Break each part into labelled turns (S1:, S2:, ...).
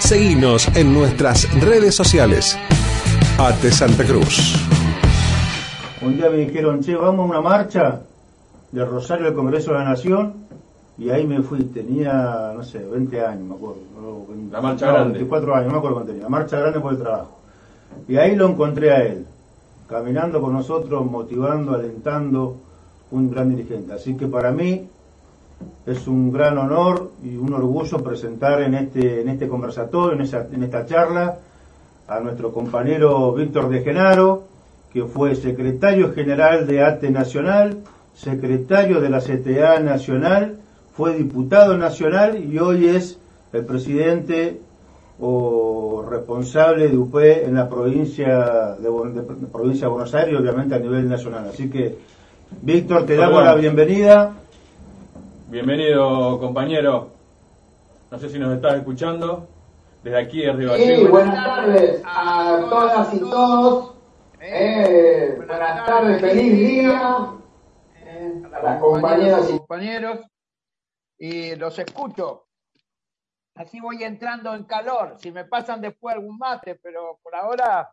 S1: Seguinos en nuestras redes sociales. ATE Santa Cruz.
S2: Un día me dijeron, che, vamos a una marcha de Rosario al Congreso de la Nación y ahí me fui, tenía, no sé, 20 años, me acuerdo.
S3: La marcha grande.
S2: 24 años, no me acuerdo cuánto tenía. La marcha grande por el trabajo. Y ahí lo encontré a él, caminando con nosotros, motivando, alentando, un gran dirigente. Así que para mí es un gran honor y un orgullo presentar en este, en este conversatorio, en, esa, en esta charla, a nuestro compañero Víctor de Genaro, que fue secretario general de ATE Nacional, secretario de la CTA Nacional, fue diputado nacional y hoy es el presidente o responsable de UP en la provincia de, de provincia de Buenos Aires, obviamente a nivel nacional. Así que, Víctor, te damos la bienvenida.
S3: Bienvenido, compañero. No sé si nos estás escuchando. Desde aquí, arriba.
S4: Sí, buenas tardes a todas y todos. Eh, buenas tardes, feliz día. Eh, a las compañeras y compañeros. Y los escucho. Así voy entrando en calor. Si me pasan después algún mate, pero por ahora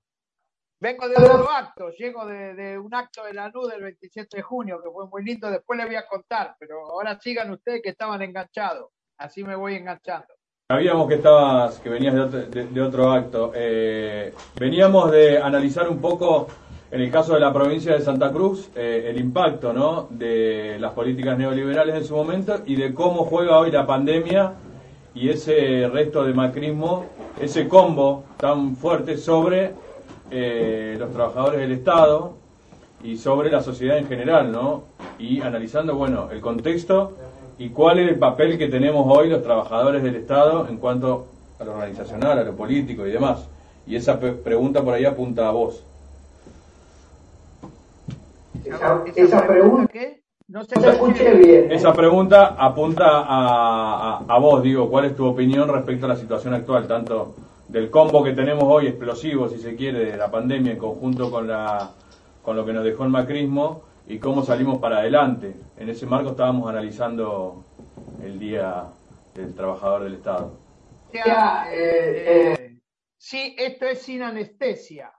S4: vengo de otro acto. Llego de, un acto de la luz del 27 de junio, que fue muy lindo. Después les voy a contar, pero ahora sigan ustedes que estaban enganchados. Así me voy enganchando.
S3: Sabíamos que estabas, que venías de otro, de, de otro acto. Eh, veníamos de analizar un poco, en el caso de la provincia de Santa Cruz, eh, el impacto ¿no? de las políticas neoliberales en su momento y de cómo juega hoy la pandemia y ese resto de macrismo, ese combo tan fuerte sobre eh, los trabajadores del Estado y sobre la sociedad en general, ¿no? Y analizando, bueno, el contexto y cuál es el papel que tenemos hoy los trabajadores del Estado en cuanto a lo organizacional, a lo político y demás. Y esa pregunta por ahí apunta a vos.
S4: Esa, esa pregunta que no se escuché bien.
S3: Esa pregunta apunta a, a, a, vos, digo, ¿cuál es tu opinión respecto a la situación actual, tanto del combo que tenemos hoy, explosivo, si se quiere, de la pandemia en conjunto con, la, con lo que nos dejó el macrismo y cómo salimos para adelante? En ese marco estábamos analizando el Día del Trabajador del Estado.
S4: Eh, eh, sí, esto es sin anestesia.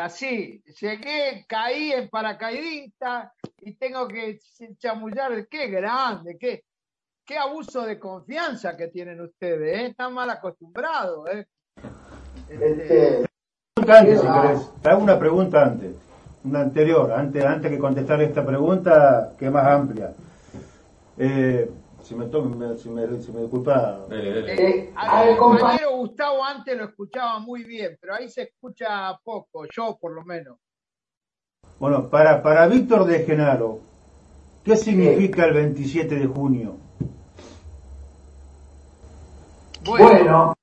S4: Así, llegué, caí en paracaidista y tengo que chamullar. Qué grande, qué, qué abuso de confianza que tienen ustedes. ¿eh? Están mal acostumbrados. ¿eh?
S2: Este... Antes, si querés. Te hago una pregunta antes, una anterior, antes, antes que contestar esta pregunta, que es más amplia. Eh, si me, me, si me, si me disculpa.
S4: Eh, al compañero Gustavo antes lo escuchaba muy bien, pero ahí se escucha poco, yo por lo menos.
S2: Bueno, para, para Víctor de Genaro, ¿qué significa el 27 de junio?
S4: Bueno, bueno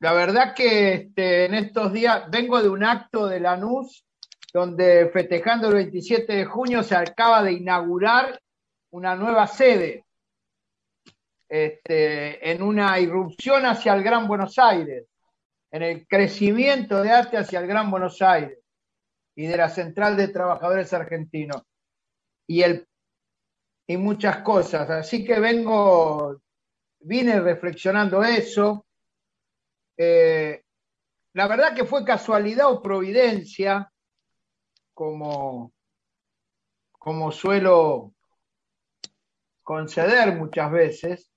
S4: la verdad que este, en estos días vengo de un acto de Lanús donde festejando el 27 de junio se acaba de inaugurar una nueva sede este, en una irrupción hacia el Gran Buenos Aires, en el crecimiento de arte hacia el Gran Buenos Aires y de la Central de Trabajadores Argentinos y, el, y muchas cosas. Así que vengo, vine reflexionando eso. Eh, la verdad que fue casualidad o providencia, como, como suelo conceder muchas veces,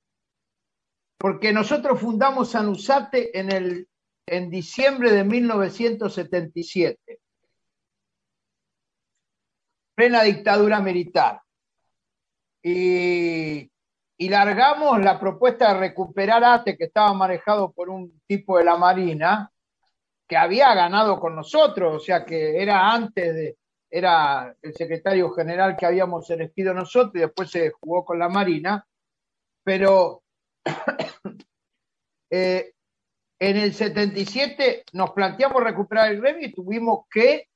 S4: porque nosotros fundamos San Usate en, en diciembre de 1977, plena dictadura militar. Y, y, largamos la propuesta de recuperar ATE, que estaba manejado por un tipo de la Marina, que había ganado con nosotros, o sea que era antes de, era el secretario general que habíamos elegido nosotros y después se jugó con la Marina, pero eh, en el 77 nos planteamos recuperar el gremio y tuvimos que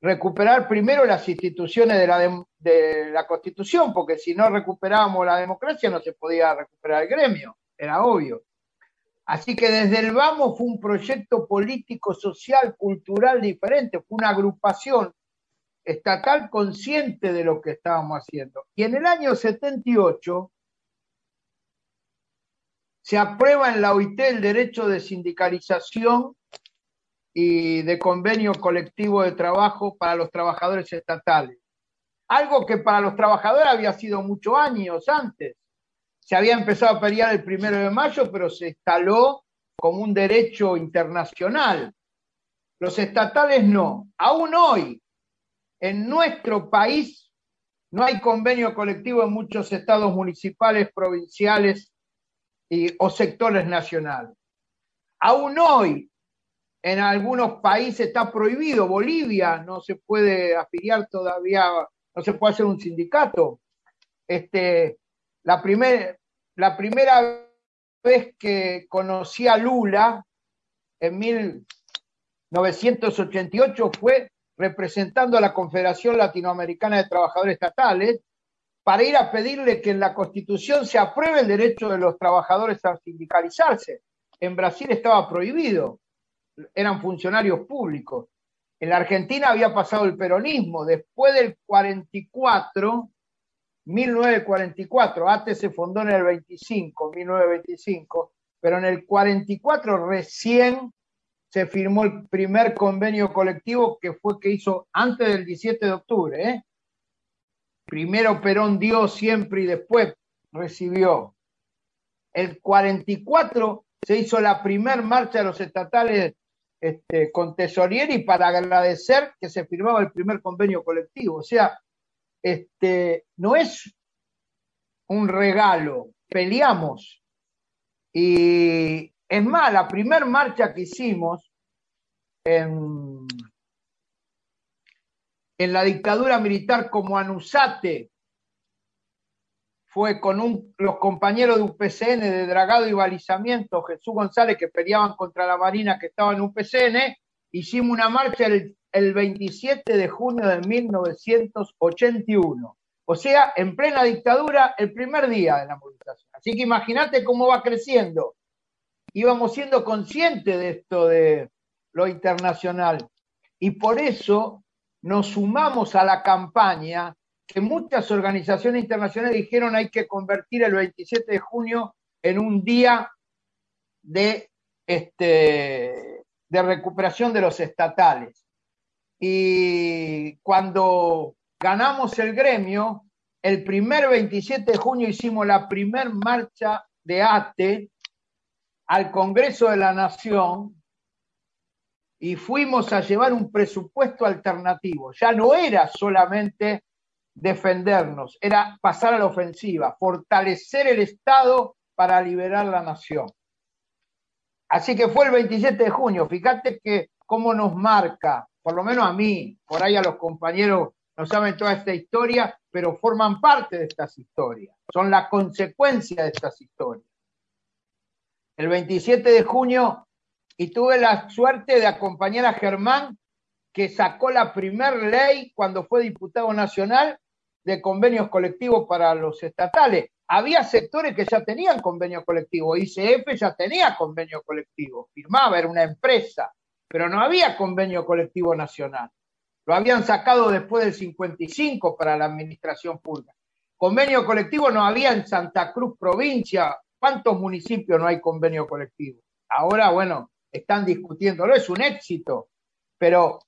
S4: recuperar primero las instituciones de la, de, la Constitución, porque si no recuperábamos la democracia no se podía recuperar el gremio, era obvio. Así que desde el Vamos fue un proyecto político, social, cultural diferente, fue una agrupación estatal consciente de lo que estábamos haciendo. Y en el año 78 se aprueba en la OIT el derecho de sindicalización y de convenio colectivo de trabajo para los trabajadores estatales. Algo que para los trabajadores había sido muchos años antes. Se había empezado a pelear el primero de mayo, pero se instaló como un derecho internacional. Los estatales no. Aún hoy, en nuestro país, no hay convenio colectivo en muchos estados municipales, provinciales y, o sectores nacionales. Aún hoy, en algunos países está prohibido. Bolivia no se puede afiliar todavía, no se puede hacer un sindicato. Este, la, primer, la primera vez que conocí a Lula, en 1988, fue representando a la Confederación Latinoamericana de Trabajadores Estatales para ir a pedirle que en la Constitución se apruebe el derecho de los trabajadores a sindicalizarse. En Brasil estaba prohibido eran funcionarios públicos. En la Argentina había pasado el peronismo. Después del 44, 1944, ATE se fundó en el 25, 1925, pero en el 44 recién se firmó el primer convenio colectivo que fue que hizo antes del 17 de octubre. ¿eh? Primero Perón dio siempre y después recibió. El 44 se hizo la primer marcha de los estatales este, con Tesorieri para agradecer que se firmaba el primer convenio colectivo. O sea, este, no es un regalo, peleamos. Y es más, la primera marcha que hicimos en, en la dictadura militar como Anusate, fue con los compañeros de UPCN de dragado y balizamiento, Jesús González, que peleaban contra la Marina que estaba en UPCN, hicimos una marcha el, 27 de junio de 1981. O sea, en plena dictadura, el primer día de la movilización. Así que imagínate cómo va creciendo. Íbamos siendo conscientes de esto de lo internacional. Y por eso nos sumamos a la campaña que muchas organizaciones internacionales dijeron hay que convertir el 27 de junio en un día de, este, de recuperación de los estatales. Y cuando ganamos el gremio, el primer 27 de junio hicimos la primer marcha de ATE al Congreso de la Nación y fuimos a llevar un presupuesto alternativo. Ya no era solamente defendernos, era pasar a la ofensiva, fortalecer el Estado para liberar la nación. Así que fue el 27 de junio, fíjate que cómo nos marca, por lo menos a mí, por ahí a los compañeros no saben toda esta historia, pero forman parte de estas historias, son la consecuencia de estas historias. El 27 de junio, y tuve la suerte de acompañar a Germán que sacó la primer ley cuando fue diputado nacional de convenios colectivos para los estatales. Había sectores que ya tenían convenio colectivo, ICF ya tenía convenio colectivo, firmaba, era una empresa, pero no había convenio colectivo nacional. Lo habían sacado después del 55 para la administración pública. Convenio colectivo no había en Santa Cruz provincia. ¿Cuántos municipios no hay convenio colectivo? Ahora, bueno, están discutiéndolo, es un éxito, pero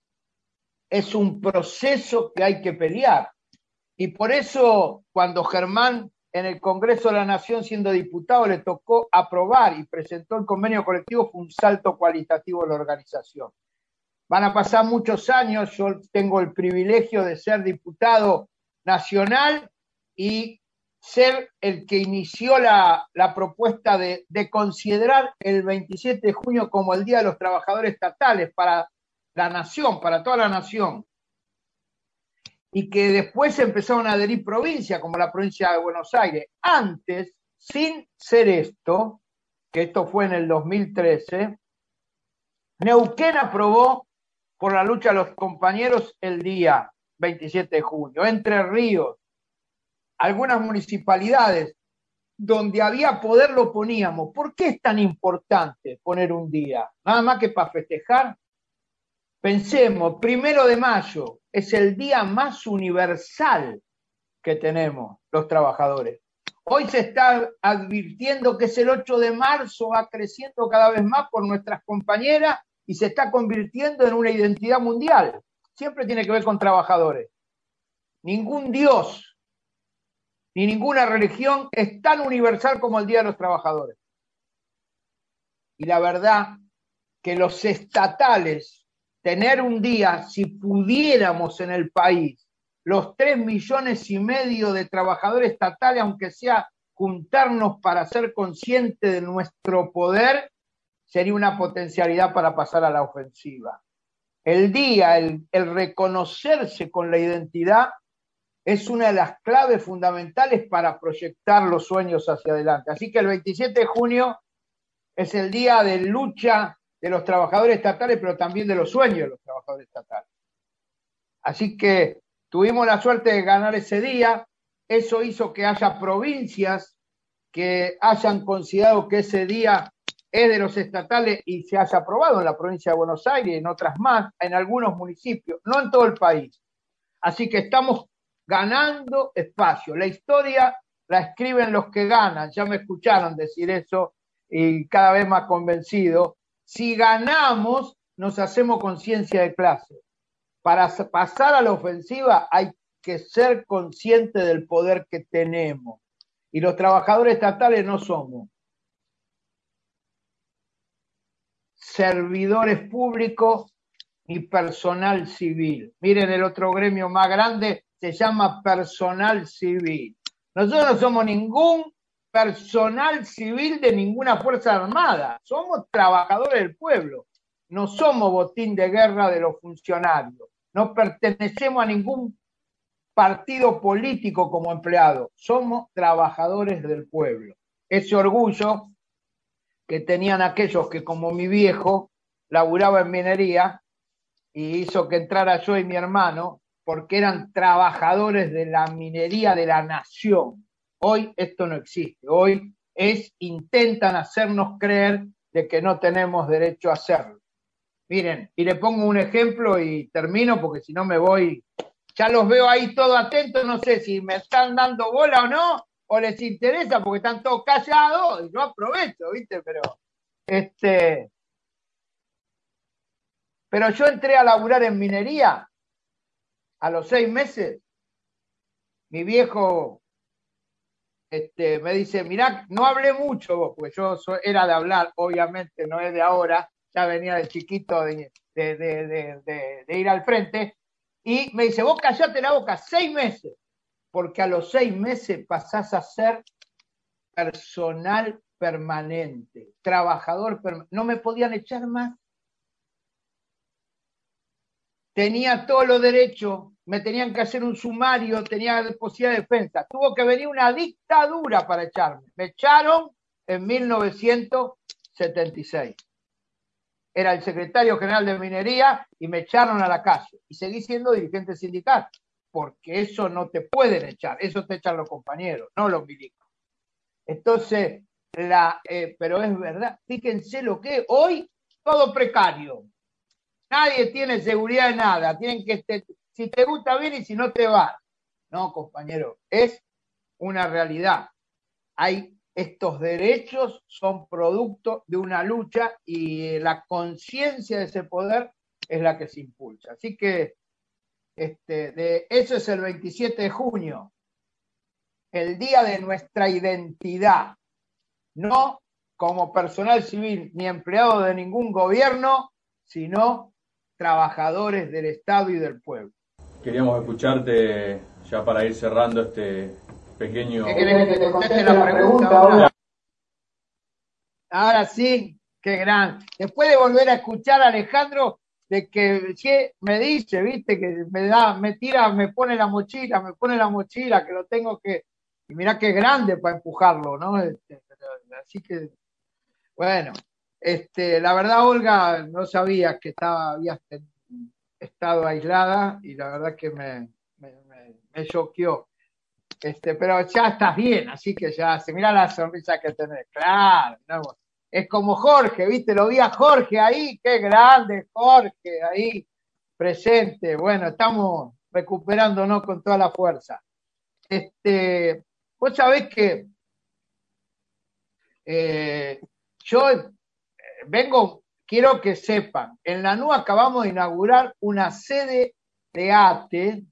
S4: es un proceso que hay que pelear. Y por eso, cuando Germán en el Congreso de la Nación, siendo diputado, le tocó aprobar y presentó el convenio colectivo, fue un salto cualitativo de la organización. Van a pasar muchos años, yo tengo el privilegio de ser diputado nacional y ser el que inició la, propuesta de, de, considerar el 27 de junio como el Día de los Trabajadores Estatales para la nación, para toda la nación, y que después empezaron a adherir provincias, como la provincia de Buenos Aires. Antes, sin ser esto, que esto fue en el 2013, Neuquén aprobó por la lucha de los compañeros el día 27 de junio. Entre Ríos, algunas municipalidades donde había poder lo poníamos. ¿Por qué es tan importante poner un día? Nada más que para festejar. Pensemos, primero de mayo es el día más universal que tenemos los trabajadores. Hoy se está advirtiendo que es el 8 de marzo, va creciendo cada vez más por nuestras compañeras y se está convirtiendo en una identidad mundial. Siempre tiene que ver con trabajadores. Ningún Dios ni ninguna religión es tan universal como el Día de los Trabajadores. Y la verdad que los estatales, tener un día, si pudiéramos en el país, los tres millones y medio de trabajadores estatales, aunque sea juntarnos para ser conscientes de nuestro poder, sería una potencialidad para pasar a la ofensiva. El día, el, el reconocerse con la identidad, es una de las claves fundamentales para proyectar los sueños hacia adelante. Así que el 27 de junio es el día de lucha de los trabajadores estatales, pero también de los sueños de los trabajadores estatales. Así que tuvimos la suerte de ganar ese día. Eso hizo que haya provincias que hayan considerado que ese día es de los estatales y se haya aprobado en la provincia de Buenos Aires en otras más, en algunos municipios, no en todo el país. Así que estamos ganando espacio. La historia la escriben los que ganan, ya me escucharon decir eso y cada vez más convencido. Si ganamos, nos hacemos conciencia de clase. Para pasar a la ofensiva hay que ser consciente del poder que tenemos. Y los trabajadores estatales no somos servidores públicos ni personal civil. Miren, el otro gremio más grande se llama personal civil. Nosotros no somos ningún personal civil de ninguna fuerza armada, somos trabajadores del pueblo, no somos botín de guerra de los funcionarios, no pertenecemos a ningún partido político como empleado, somos trabajadores del pueblo. Ese orgullo que tenían aquellos que como mi viejo laburaba en minería y hizo que entrara yo y mi hermano porque eran trabajadores de la minería de la nación. Hoy esto no existe. Hoy es intentan hacernos creer de que no tenemos derecho a hacerlo. Miren, y le pongo un ejemplo y termino porque si no me voy, ya los veo ahí todos atentos, no sé si me están dando bola o no, o les interesa porque están todos callados y yo aprovecho, ¿viste? Pero, este, pero yo entré a laburar en minería a los seis meses. Mi viejo este, me dice, mirá, no hablé mucho vos, porque yo era de hablar, obviamente, no es de ahora, ya venía de chiquito de, de ir al frente, y me dice, vos callate la boca seis meses porque a los seis meses pasás a ser personal permanente, trabajador permanente. No me podían echar más. Tenía todos los derechos, me tenían que hacer un sumario, tenía posibilidad de defensa. Tuvo que venir una dictadura para echarme. Me echaron en 1976. Era el secretario general de minería y me echaron a la calle. Y seguí siendo dirigente sindical porque eso no te pueden echar, eso te echan los compañeros, no los milicos. Entonces, la, eh, pero es verdad, fíjense lo que hoy todo precario. Nadie tiene seguridad de nada, tienen que si te gusta bien y si no te va. No, compañero, es una realidad. Hay estos derechos son producto de una lucha y la conciencia de ese poder es la que se impulsa. Así que este, de, eso es el 27 de junio, el día de nuestra identidad, no como personal civil ni empleado de ningún gobierno, sino trabajadores del Estado y del pueblo.
S3: Queríamos escucharte ya para ir cerrando este pequeño...
S4: ¿Qué querés que te conteste la pregunta ahora? Ahora sí, qué gran. Después de volver a escuchar a Alejandro, de que, me dice, viste, que me da, me tira, me pone la mochila, me pone la mochila, que lo tengo que, y mira qué grande para empujarlo, ¿no? Este, así que, bueno, este, la verdad, Olga, no sabía que estaba, había estado aislada y la verdad que me, me, me, choqueó. Este, pero ya estás bien, así que ya se mira la sonrisa que tenés. Claro, es como Jorge, ¿viste? Lo vi a Jorge ahí, qué grande Jorge ahí presente. Bueno, estamos recuperándonos con toda la fuerza. Este, Vos sabés que eh, yo vengo, quiero que sepan, en la NU acabamos de inaugurar una sede de ATE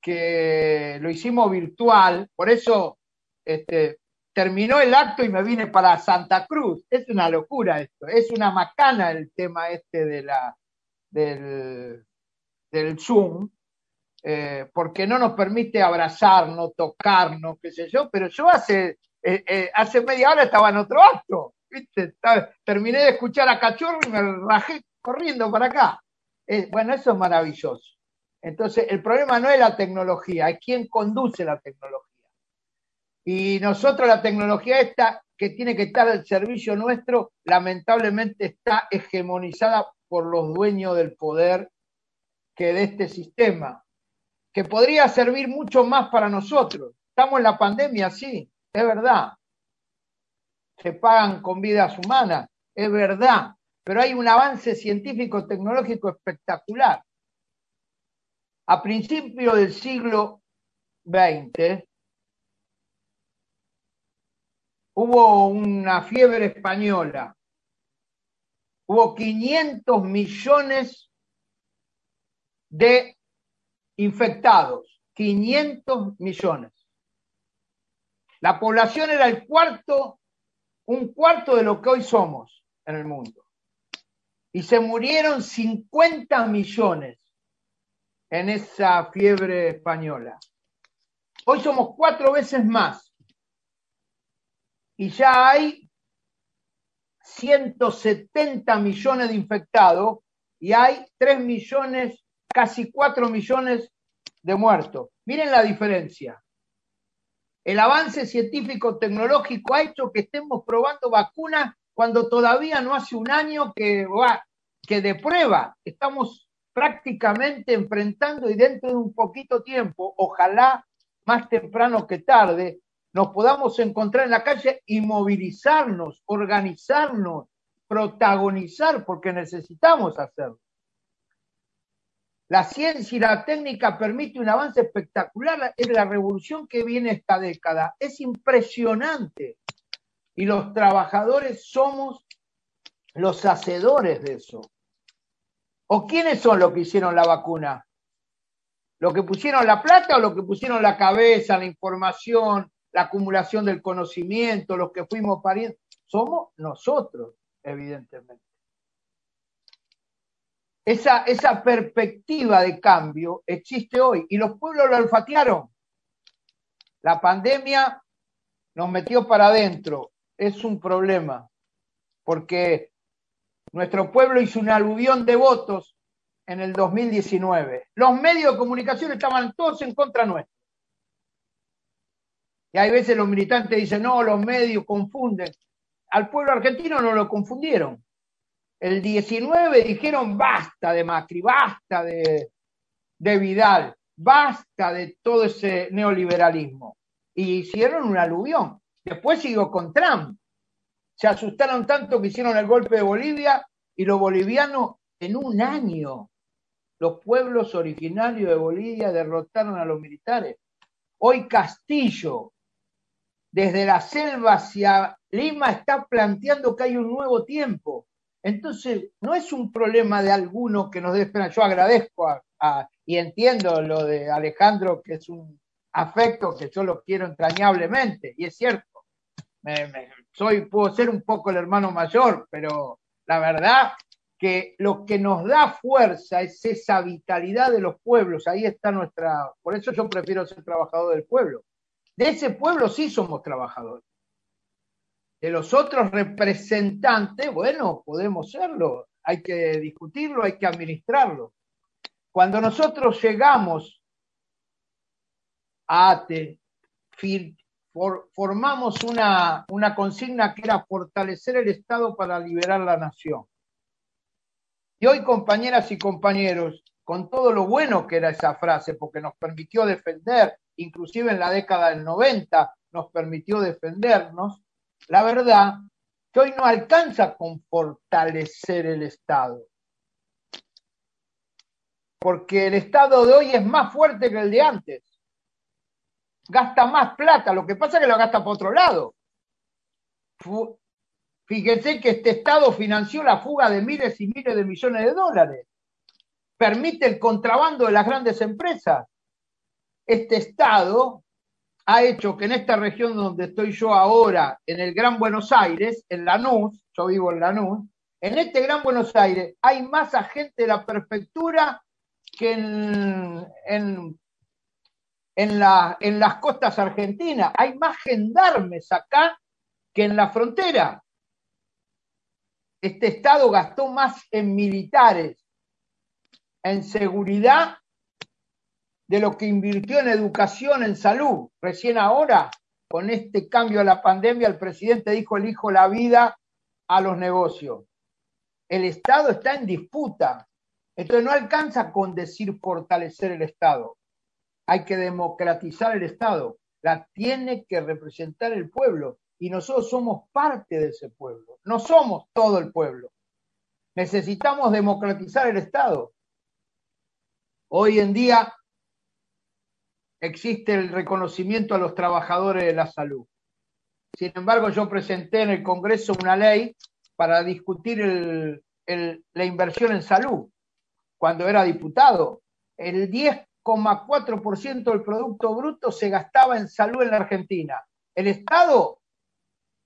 S4: que lo hicimos virtual, por eso este, terminó el acto y me vine para Santa Cruz. Es una locura esto, es una macana el tema este de la, del, Zoom, eh, porque no nos permite abrazarnos, tocarnos, qué sé yo, pero yo hace, eh, eh, hace media hora estaba en otro acto, terminé de escuchar a Cachorro y me rajé corriendo para acá. bueno, eso es maravilloso. Entonces, el problema no es la tecnología, es quién conduce la tecnología. Y nosotros la tecnología esta que tiene que estar al servicio nuestro, lamentablemente está hegemonizada por los dueños del poder que de este sistema, que podría servir mucho más para nosotros. Estamos en la pandemia, sí, es verdad. Se pagan con vidas humanas, es verdad, pero hay un avance científico tecnológico espectacular. A principios del siglo XX, hubo una fiebre española, hubo 500 millones de infectados, 500 millones. La población era el cuarto, un cuarto de lo que hoy somos en el mundo. Y se murieron 50 millones en esa fiebre española. Hoy somos cuatro veces más y ya hay 170 millones de infectados y hay 3 millones, casi 4 millones de muertos. Miren la diferencia. El avance científico tecnológico ha hecho que estemos probando vacunas cuando todavía no hace un año que, que de prueba estamos prácticamente enfrentando y dentro de un poquito tiempo, ojalá más temprano que tarde, nos podamos encontrar en la calle y movilizarnos, organizarnos, protagonizar, porque necesitamos hacerlo. La ciencia y la técnica permite un avance espectacular. Es la revolución que viene esta década. Es impresionante. Y los trabajadores somos los hacedores de eso. ¿O quiénes son los que hicieron la vacuna? ¿Los que pusieron la plata o los que pusieron la cabeza, la información, la acumulación del conocimiento, los que fuimos parientes, somos nosotros, evidentemente. Esa, esa perspectiva de cambio existe hoy y los pueblos lo olfatearon. La pandemia nos metió para adentro. Es un problema, porque nuestro pueblo hizo un aluvión de votos en el 2019. Los medios de comunicación estaban todos en contra nuestra. Y hay veces los militantes dicen, no, los medios confunden. Al pueblo argentino no lo confundieron. El 19 dijeron, basta de Macri, basta de, de Vidal, basta de todo ese neoliberalismo. Y hicieron un aluvión. Después siguió con Trump. Se asustaron tanto que hicieron el golpe de Bolivia y los bolivianos en un año, los pueblos originarios de Bolivia derrotaron a los militares. Hoy Castillo, desde la selva hacia Lima está planteando que hay un nuevo tiempo. Entonces, no es un problema de alguno que nos dé pena. Yo agradezco y entiendo lo de Alejandro, que es un afecto que yo lo quiero entrañablemente, y es cierto. soy, puedo ser un poco el hermano mayor, pero la verdad que lo que nos da fuerza es esa vitalidad de los pueblos. Ahí está nuestra. Por eso yo prefiero ser trabajador del pueblo de ese pueblo sí somos trabajadores. De los otros representantes, bueno, podemos serlo, hay que discutirlo, hay que administrarlo. Cuando nosotros llegamos a ATE, formamos una, una consigna que era fortalecer el Estado para liberar la nación. Y hoy, compañeras y compañeros, con todo lo bueno que era esa frase, porque nos permitió defender inclusive en la década del 90 nos permitió defendernos, la verdad que hoy no alcanza con fortalecer el Estado. Porque el Estado de hoy es más fuerte que el de antes. gasta más plata, lo que pasa es que lo gasta por otro lado. Fíjense que este Estado financió la fuga de miles y miles de millones de dólares. Permite el contrabando de las grandes empresas. Este Estado ha hecho que en esta región donde estoy yo ahora, en el Gran Buenos Aires, en Lanús, yo vivo en Lanús, en este Gran Buenos Aires hay más agentes de la prefectura que en, en, en las costas argentinas. Hay más gendarmes acá que en la frontera. Este Estado gastó más en militares, en seguridad, de lo que invirtió en educación, en salud. Recién ahora, con este cambio a la pandemia, el presidente dijo elijo la vida a los negocios. El Estado está en disputa. Entonces no alcanza con decir fortalecer el Estado. Hay que democratizar el Estado. La tiene que representar el pueblo y nosotros somos parte de ese pueblo, no somos todo el pueblo. Necesitamos democratizar el Estado. Hoy en día existe el reconocimiento a los trabajadores de la salud. Sin embargo, yo presenté en el Congreso una ley para discutir la inversión en salud. Cuando era diputado, el 10,4% del Producto Bruto se gastaba en salud en la Argentina. El Estado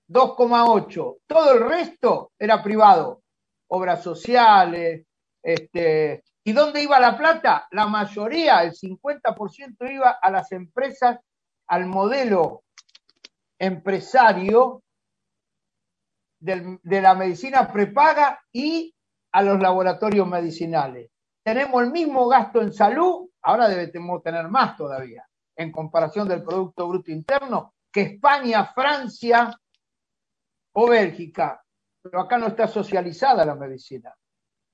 S4: 2,8. Todo el resto era privado. Obras sociales. Este, ¿Y dónde iba la plata? La mayoría, el 50% iba a las empresas, al modelo empresario de la medicina prepaga y a los laboratorios medicinales. Tenemos el mismo gasto en salud, ahora debemos tener más todavía, en comparación del Producto Bruto Interno, que España, Francia, o Bélgica, pero acá no está socializada la medicina.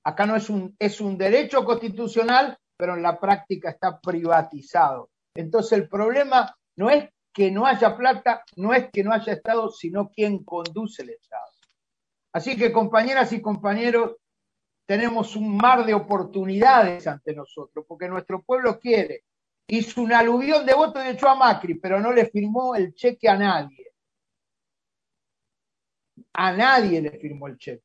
S4: Acá no es un, es un derecho constitucional, pero en la práctica está privatizado. Entonces el problema no es que no haya plata, no es que no haya Estado, sino quien conduce el Estado. Así que compañeras y compañeros, tenemos un mar de oportunidades ante nosotros, porque nuestro pueblo quiere. Hizo un aluvión de votos y echó a Macri, pero no le firmó el cheque a nadie a nadie le firmó el cheque.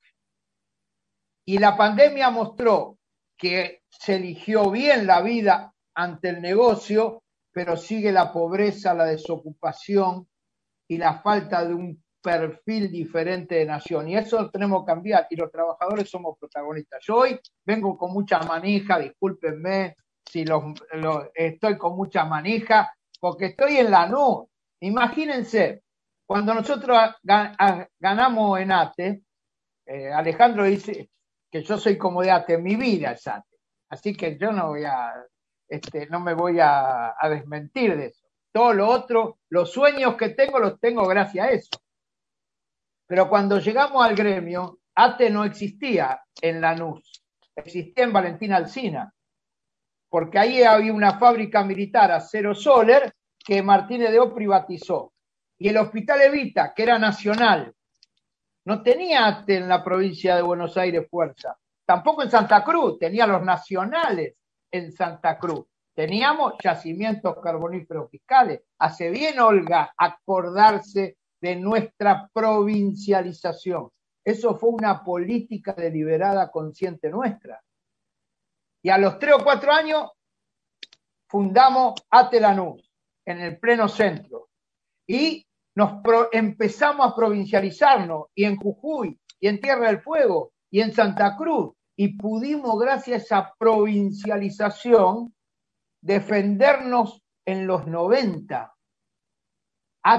S4: Y la pandemia mostró que se eligió bien la vida ante el negocio, pero sigue la pobreza, la desocupación y la falta de un perfil diferente de nación. Y eso lo tenemos que cambiar. Y los trabajadores somos protagonistas. Yo hoy vengo con mucha manija, discúlpenme si los, estoy con mucha manija, porque estoy en la no. Imagínense, cuando nosotros ganamos en ATE, eh, Alejandro dice que yo soy como de ATE, mi vida es ATE. Así que yo no voy a, este, no me voy a, a desmentir de eso. Todo lo otro, los sueños que tengo, los tengo gracias a eso. Pero cuando llegamos al gremio, ATE no existía en Lanús, existía en Valentina Alcina, porque ahí había una fábrica militar, Acero Soler, que Martínez de O privatizó. Y el Hospital Evita, que era nacional, no tenía en la provincia de Buenos Aires fuerza. Tampoco en Santa Cruz, tenía los nacionales en Santa Cruz. Teníamos yacimientos carboníferos fiscales. Hace bien, Olga, acordarse de nuestra provincialización. Eso fue una política deliberada consciente nuestra. Y a los tres o cuatro años fundamos Atelanús en el pleno centro. Y nos empezamos a provincializarnos y en Jujuy y en Tierra del Fuego y en Santa Cruz y pudimos gracias a esa provincialización defendernos en los 90.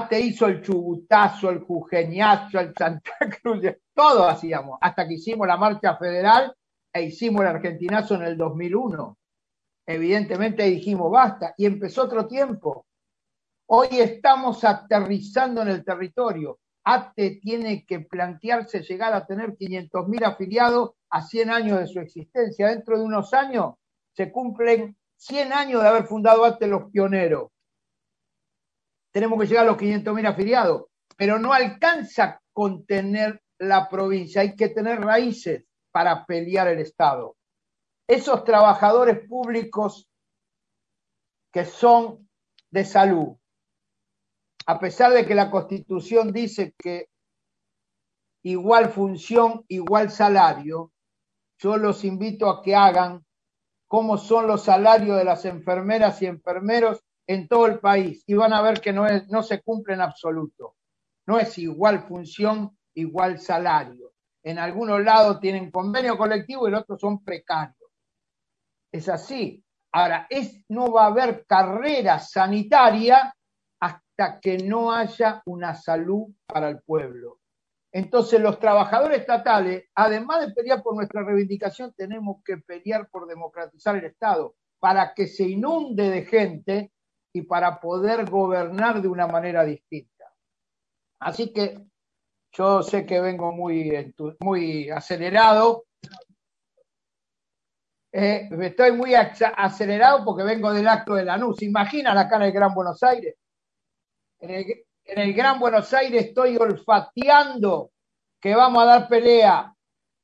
S4: te hizo el chubutazo, el jujeñazo, el Santa Cruz, todo hacíamos, hasta que hicimos la marcha federal e hicimos el argentinazo en el 2001. Evidentemente dijimos basta y empezó otro tiempo Hoy estamos aterrizando en el territorio. ATE tiene que plantearse llegar a tener 500.000 afiliados a 100 años de su existencia. Dentro de unos años se cumplen 100 años de haber fundado ATE los pioneros. Tenemos que llegar a los 500.000 afiliados, pero no alcanza con tener la provincia, hay que tener raíces para pelear el Estado. Esos trabajadores públicos que son de salud, a pesar de que la Constitución dice que igual función, igual salario, yo los invito a que hagan cómo son los salarios de las enfermeras y enfermeros en todo el país y van a ver que no, se cumple en absoluto. No es igual función, igual salario. En algunos lados tienen convenio colectivo y en otros son precarios. Es así. Ahora, es, no va a haber carrera sanitaria que no haya una salud para el pueblo. Entonces, los trabajadores estatales, además de pelear por nuestra reivindicación, tenemos que pelear por democratizar el Estado, para que se inunde de gente y para poder gobernar de una manera distinta. Así que yo sé que vengo muy, muy acelerado. Eh, estoy muy acelerado porque vengo del acto de la NUS. ¿Imaginan acá en el Gran Buenos Aires? En el, Gran Buenos Aires estoy olfateando que vamos a dar pelea,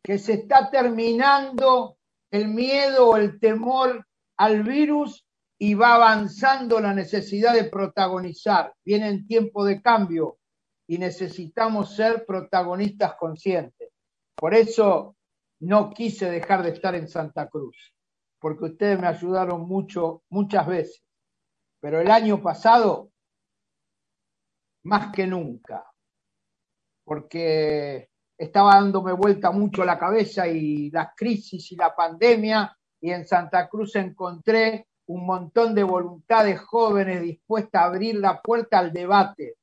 S4: que se está terminando el miedo o el temor al virus y va avanzando la necesidad de protagonizar. Viene en tiempo de cambio y necesitamos ser protagonistas conscientes. Por eso no quise dejar de estar en Santa Cruz, porque ustedes me ayudaron mucho, muchas veces. Pero el año pasado más que nunca, porque estaba dándome vuelta mucho la cabeza y la crisis y la pandemia, y en Santa Cruz encontré un montón de voluntades jóvenes dispuestas a abrir la puerta al debate,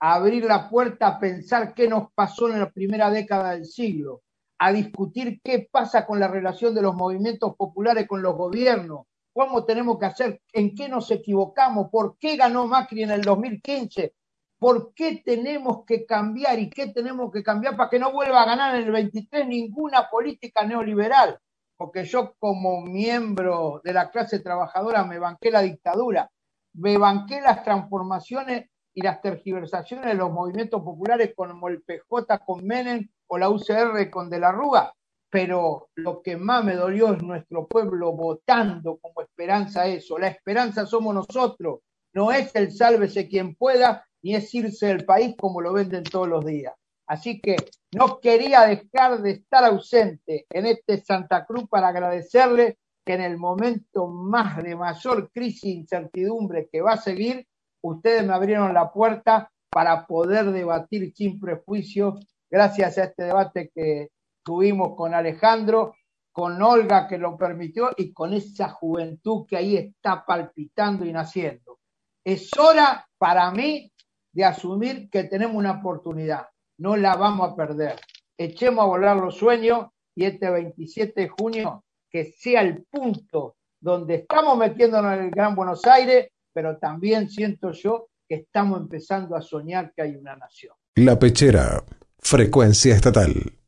S4: a abrir la puerta a pensar qué nos pasó en la primera década del siglo, a discutir qué pasa con la relación de los movimientos populares con los gobiernos, cómo tenemos que hacer, en qué nos equivocamos, por qué ganó Macri en el 2015, por qué tenemos que cambiar y qué tenemos que cambiar para que no vuelva a ganar en el 23 ninguna política neoliberal, porque yo como miembro de la clase trabajadora me banqué la dictadura, me banqué las transformaciones y las tergiversaciones de los movimientos populares como el PJ con Menem o la UCR con De la Rúa, pero lo que más me dolió es nuestro pueblo votando como esperanza eso. La esperanza somos nosotros, no es el sálvese quien pueda, ni es irse del país como lo venden todos los días. Así que no quería dejar de estar ausente en este Santa Cruz para agradecerle que en el momento más de mayor crisis e incertidumbre que va a seguir, ustedes me abrieron la puerta para poder debatir sin prejuicio, gracias a este debate que tuvimos con Alejandro, con Olga que lo permitió y con esa juventud que ahí está palpitando y naciendo. Es hora para mí de asumir que tenemos una oportunidad, no la vamos a perder. Echemos a volar los sueños y este 27 de junio que sea el punto donde estamos metiéndonos en el Gran Buenos Aires, pero también siento yo que estamos empezando a soñar que hay una nación.
S1: La Pechera, frecuencia estatal.